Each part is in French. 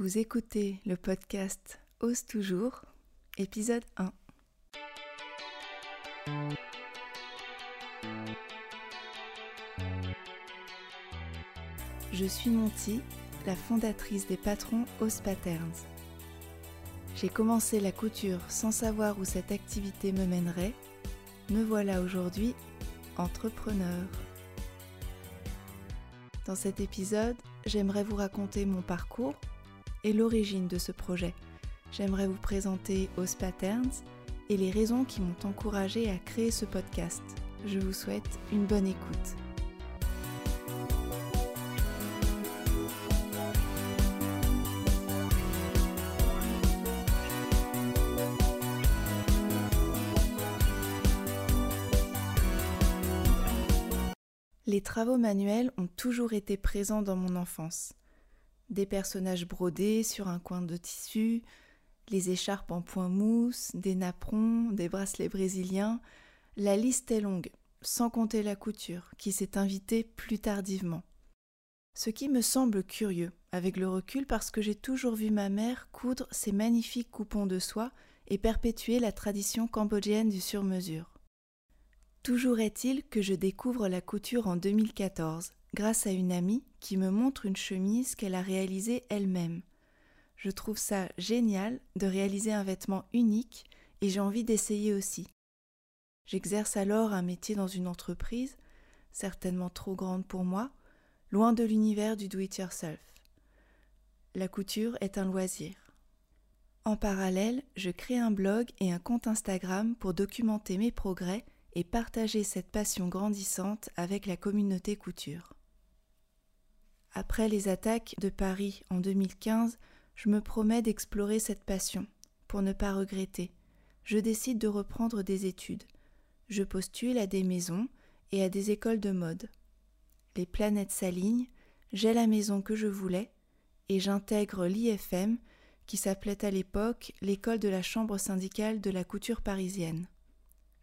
Vous écoutez le podcast Ose toujours, épisode 1. Je suis Monty, la fondatrice des patrons Ose Patterns. J'ai commencé la couture sans savoir où cette activité me mènerait. Me voilà aujourd'hui entrepreneur. Dans cet épisode, j'aimerais vous raconter mon parcours et l'origine de ce projet. J'aimerais vous présenter Os Patterns et les raisons qui m'ont encouragé à créer ce podcast. Je vous souhaite une bonne écoute. Les travaux manuels ont toujours été présents dans mon enfance. Des personnages brodés sur un coin de tissu, les écharpes en point mousse, des napperons, des bracelets brésiliens, la liste est longue, sans compter la couture, qui s'est invitée plus tardivement. Ce qui me semble curieux, avec le recul, parce que j'ai toujours vu ma mère coudre ces magnifiques coupons de soie et perpétuer la tradition cambodgienne du sur-mesure. Toujours est-il que je découvre la couture en 2014 grâce à une amie qui me montre une chemise qu'elle a réalisée elle-même. Je trouve ça génial de réaliser un vêtement unique et j'ai envie d'essayer aussi. J'exerce alors un métier dans une entreprise, certainement trop grande pour moi, loin de l'univers du do-it-yourself. La couture est un loisir. En parallèle, je crée un blog et un compte Instagram pour documenter mes progrès et partager cette passion grandissante avec la communauté couture. Après les attaques de Paris en 2015, je me promets d'explorer cette passion, pour ne pas regretter. Je décide de reprendre des études. Je postule à des maisons et à des écoles de mode. Les planètes s'alignent, j'ai la maison que je voulais, et j'intègre l'IFM, qui s'appelait à l'époque l'école de la chambre syndicale de la couture parisienne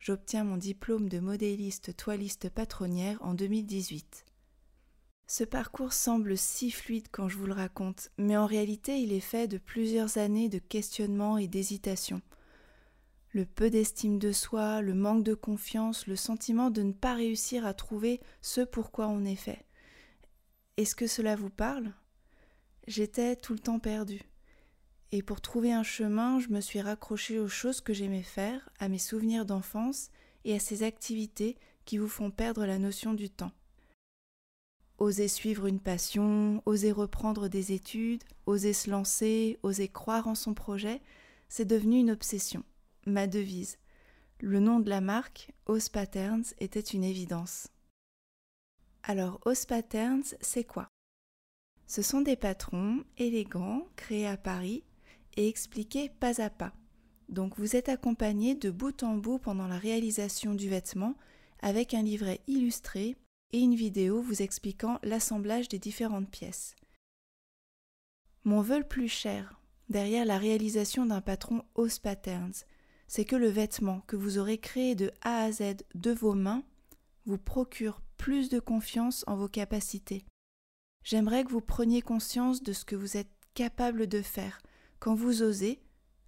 j'obtiens mon diplôme de modéliste toiliste patronnière en 2018. Ce parcours semble si fluide quand je vous le raconte, mais en réalité il est fait de plusieurs années de questionnement et d'hésitation. Le peu d'estime de soi, le manque de confiance, le sentiment de ne pas réussir à trouver ce pourquoi on est fait. Est-ce que cela vous parle? J'étais tout le temps perdue. Et pour trouver un chemin, je me suis raccrochée aux choses que j'aimais faire, à mes souvenirs d'enfance et à ces activités qui vous font perdre la notion du temps. Oser suivre une passion, oser reprendre des études, oser se lancer, oser croire en son projet, c'est devenu une obsession, ma devise. Le nom de la marque, Os Patterns, était une évidence. Alors, Os Patterns, c'est quoi? Ce sont des patrons élégants créés à Paris et expliqué pas à pas. Donc vous êtes accompagné de bout en bout pendant la réalisation du vêtement avec un livret illustré et une vidéo vous expliquant l'assemblage des différentes pièces. Mon vœu le plus cher, derrière la réalisation d'un patron Os Patterns, c'est que le vêtement que vous aurez créé de A à Z de vos mains vous procure plus de confiance en vos capacités. J'aimerais que vous preniez conscience de ce que vous êtes capable de faire, quand vous osez,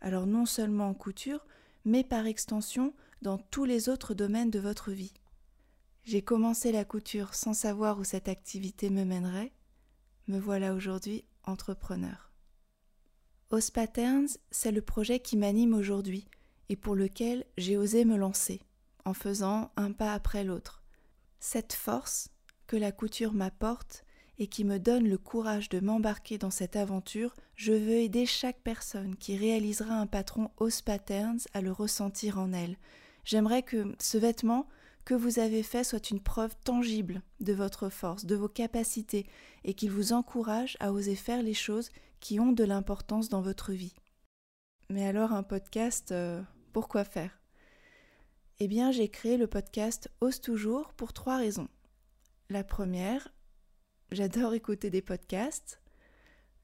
alors non seulement en couture, mais par extension dans tous les autres domaines de votre vie. J'ai commencé la couture sans savoir où cette activité me mènerait. Me voilà aujourd'hui entrepreneur. Os Patterns, c'est le projet qui m'anime aujourd'hui et pour lequel j'ai osé me lancer, en faisant un pas après l'autre. Cette force que la couture m'apporte et qui me donne le courage de m'embarquer dans cette aventure, je veux aider chaque personne qui réalisera un patron Os Patterns à le ressentir en elle. J'aimerais que ce vêtement que vous avez fait soit une preuve tangible de votre force, de vos capacités, et qu'il vous encourage à oser faire les choses qui ont de l'importance dans votre vie. Mais alors un podcast, euh, pourquoi faire? Eh bien j'ai créé le podcast Ose toujours pour trois raisons. La première, j'adore écouter des podcasts.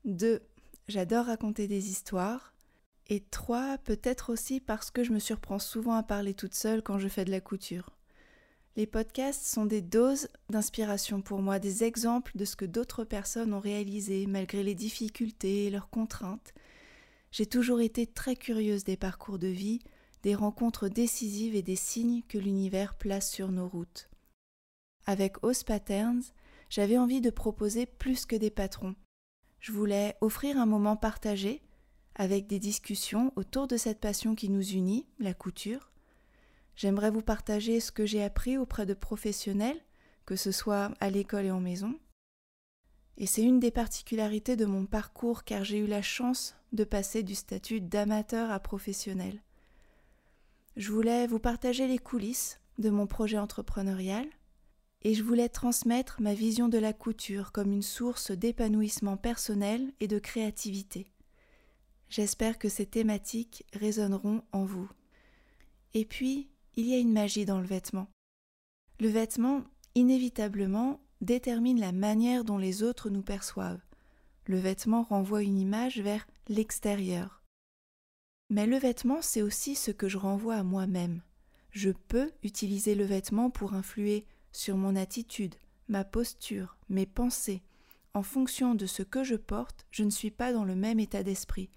Deux, j'adore raconter des histoires. Et trois, peut-être aussi parce que je me surprends souvent à parler toute seule quand je fais de la couture. Les podcasts sont des doses d'inspiration pour moi, des exemples de ce que d'autres personnes ont réalisé malgré les difficultés et leurs contraintes. J'ai toujours été très curieuse des parcours de vie, des rencontres décisives et des signes que l'univers place sur nos routes. Avec Os Patterns, j'avais envie de proposer plus que des patrons. Je voulais offrir un moment partagé, avec des discussions autour de cette passion qui nous unit, la couture. J'aimerais vous partager ce que j'ai appris auprès de professionnels, que ce soit à l'école et en maison. Et c'est une des particularités de mon parcours car j'ai eu la chance de passer du statut d'amateur à professionnel. Je voulais vous partager les coulisses de mon projet entrepreneurial et je voulais transmettre ma vision de la couture comme une source d'épanouissement personnel et de créativité. J'espère que ces thématiques résonneront en vous. Et puis, il y a une magie dans le vêtement. Le vêtement, inévitablement, détermine la manière dont les autres nous perçoivent. Le vêtement renvoie une image vers l'extérieur. Mais le vêtement, c'est aussi ce que je renvoie à moi-même. Je peux utiliser le vêtement pour influer sur mon attitude, ma posture, mes pensées. En fonction de ce que je porte, je ne suis pas dans le même état d'esprit.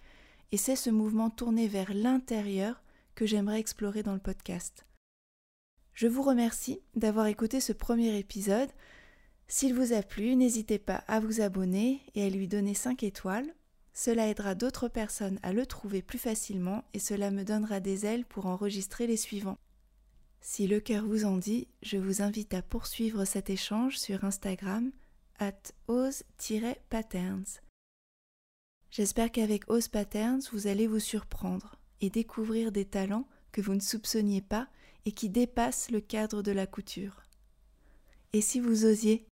Et c'est ce mouvement tourné vers l'intérieur que j'aimerais explorer dans le podcast. Je vous remercie d'avoir écouté ce premier épisode. S'il vous a plu, n'hésitez pas à vous abonner et à lui donner 5 étoiles cela aidera d'autres personnes à le trouver plus facilement et cela me donnera des ailes pour enregistrer les suivants. Si le cœur vous en dit, je vous invite à poursuivre cet échange sur Instagram at ose-patterns. J'espère qu'avec Ose Patterns, vous allez vous surprendre et découvrir des talents que vous ne soupçonniez pas et qui dépassent le cadre de la couture. Et si vous osiez